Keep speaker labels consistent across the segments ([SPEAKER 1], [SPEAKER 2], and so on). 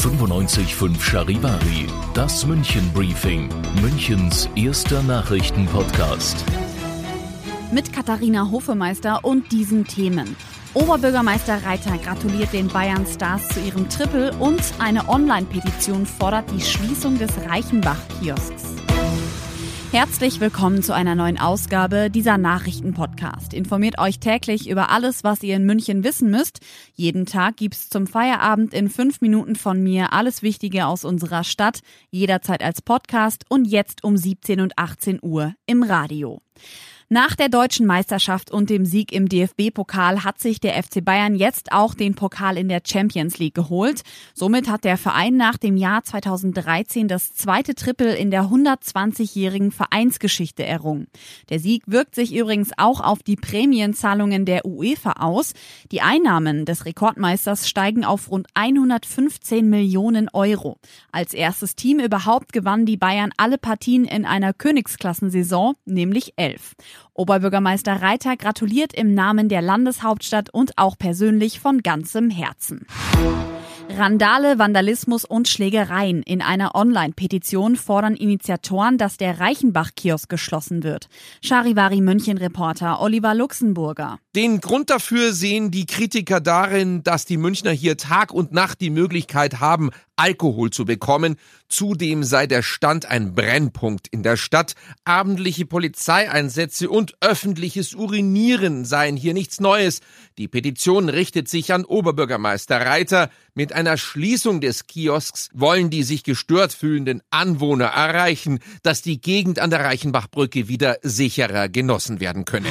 [SPEAKER 1] 95.5 Charivari, das München Briefing, Münchens erster Nachrichtenpodcast.
[SPEAKER 2] Mit Katharina Hofemeister und diesen Themen. Oberbürgermeister Reiter gratuliert den Bayern Stars zu ihrem Triple und eine Online-Petition fordert die Schließung des Reichenbach-Kiosks. Herzlich willkommen zu einer neuen Ausgabe dieser Nachrichtenpodcast. Informiert euch täglich über alles, was ihr in München wissen müsst. Jeden Tag gibt's zum Feierabend in fünf Minuten von mir alles Wichtige aus unserer Stadt, jederzeit als Podcast und jetzt um 17 und 18 Uhr im Radio. Nach der deutschen Meisterschaft und dem Sieg im DFB-Pokal hat sich der FC Bayern jetzt auch den Pokal in der Champions League geholt. Somit hat der Verein nach dem Jahr 2013 das zweite Triple in der 120-jährigen Vereinsgeschichte errungen. Der Sieg wirkt sich übrigens auch auf die Prämienzahlungen der UEFA aus. Die Einnahmen des Rekordmeisters steigen auf rund 115 Millionen Euro. Als erstes Team überhaupt gewannen die Bayern alle Partien in einer Königsklassensaison, nämlich elf. Oberbürgermeister Reiter gratuliert im Namen der Landeshauptstadt und auch persönlich von ganzem Herzen. Randale, Vandalismus und Schlägereien. In einer Online-Petition fordern Initiatoren, dass der Reichenbach-Kiosk geschlossen wird. Charivari München-Reporter Oliver Luxemburger.
[SPEAKER 3] Den Grund dafür sehen die Kritiker darin, dass die Münchner hier Tag und Nacht die Möglichkeit haben, Alkohol zu bekommen. Zudem sei der Stand ein Brennpunkt in der Stadt. Abendliche Polizeieinsätze und öffentliches Urinieren seien hier nichts Neues. Die Petition richtet sich an Oberbürgermeister Reiter. Mit einer Schließung des Kiosks wollen die sich gestört fühlenden Anwohner erreichen, dass die Gegend an der Reichenbachbrücke wieder sicherer genossen werden könne.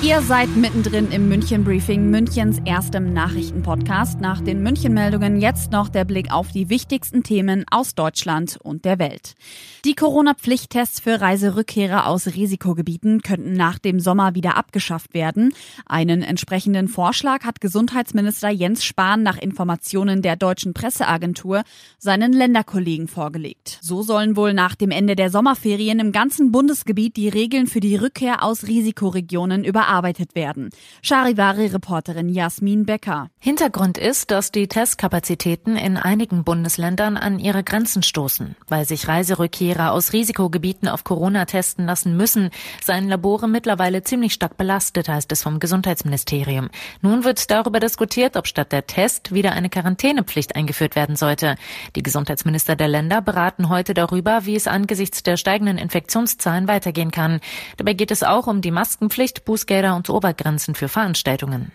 [SPEAKER 2] Ihr seid mittendrin im München Briefing, Münchens erstem Nachrichtenpodcast. Nach den München Meldungen jetzt noch der Blick auf die wichtigsten Themen aus Deutschland und der Welt. Die Corona-Pflichttests für Reiserückkehrer aus Risikogebieten könnten nach dem Sommer wieder abgeschafft werden. Einen entsprechenden Vorschlag hat Gesundheitsminister Jens Spahn nach Informationen der deutschen Presseagentur seinen Länderkollegen vorgelegt. So sollen wohl nach dem Ende der Sommerferien im ganzen Bundesgebiet die Regeln für die Rückkehr aus Risikoregionen über überarbeitet werden. Charivari-Reporterin Jasmin Becker.
[SPEAKER 4] Hintergrund ist, dass die Testkapazitäten in einigen Bundesländern an ihre Grenzen stoßen. Weil sich Reiserückkehrer aus Risikogebieten auf Corona testen lassen müssen, seien Labore mittlerweile ziemlich stark belastet, heißt es vom Gesundheitsministerium. Nun wird darüber diskutiert, ob statt der Test wieder eine Quarantänepflicht eingeführt werden sollte. Die Gesundheitsminister der Länder beraten heute darüber, wie es angesichts der steigenden Infektionszahlen weitergehen kann. Dabei geht es auch um die Maskenpflicht, Bußgelder Bußgelder und Obergrenzen für Veranstaltungen.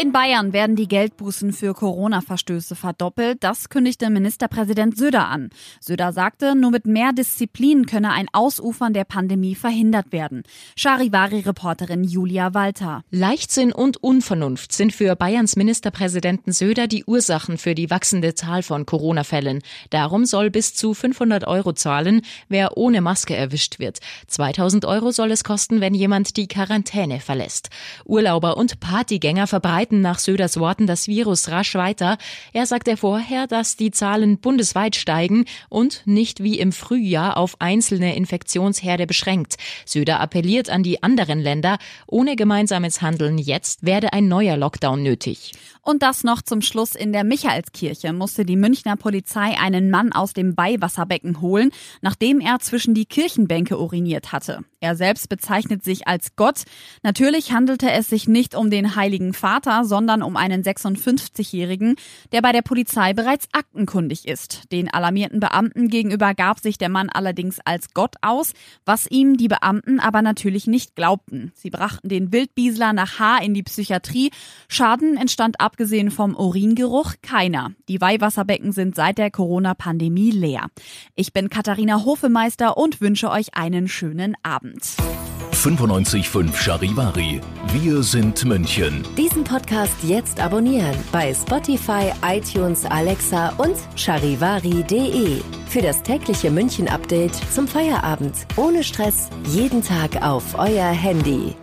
[SPEAKER 2] In Bayern werden die Geldbußen für Corona-Verstöße verdoppelt. Das kündigte Ministerpräsident Söder an. Söder sagte, nur mit mehr Disziplin könne ein Ausufern der Pandemie verhindert werden. Charivari-Reporterin Julia Walter.
[SPEAKER 5] Leichtsinn und Unvernunft sind für Bayerns Ministerpräsidenten Söder die Ursachen für die wachsende Zahl von Corona-Fällen. Darum soll bis zu 500 Euro zahlen, wer ohne Maske erwischt wird. 2000 Euro soll es kosten, wenn jemand die Quarantäne verlässt. Urlauber und Partygänger verbreiten verbreiten nach Söders Worten das Virus rasch weiter. Er sagte vorher, dass die Zahlen bundesweit steigen und nicht wie im Frühjahr auf einzelne Infektionsherde beschränkt. Söder appelliert an die anderen Länder, ohne gemeinsames Handeln jetzt werde ein neuer Lockdown nötig.
[SPEAKER 2] Und das noch zum Schluss. In der Michaelskirche musste die Münchner Polizei einen Mann aus dem Beiwasserbecken holen, nachdem er zwischen die Kirchenbänke uriniert hatte. Er selbst bezeichnet sich als Gott. Natürlich handelte es sich nicht um den Heiligen Vater, sondern um einen 56-Jährigen, der bei der Polizei bereits aktenkundig ist. Den alarmierten Beamten gegenüber gab sich der Mann allerdings als Gott aus, was ihm die Beamten aber natürlich nicht glaubten. Sie brachten den Wildbiesler nach Haar in die Psychiatrie. Schaden entstand ab abgesehen vom Uringeruch keiner. Die Weihwasserbecken sind seit der Corona-Pandemie leer. Ich bin Katharina Hofemeister und wünsche euch einen schönen Abend.
[SPEAKER 1] 95.5 Charivari. Wir sind München.
[SPEAKER 6] Diesen Podcast jetzt abonnieren bei Spotify, iTunes, Alexa und charivari.de. Für das tägliche München-Update zum Feierabend. Ohne Stress. Jeden Tag auf euer Handy.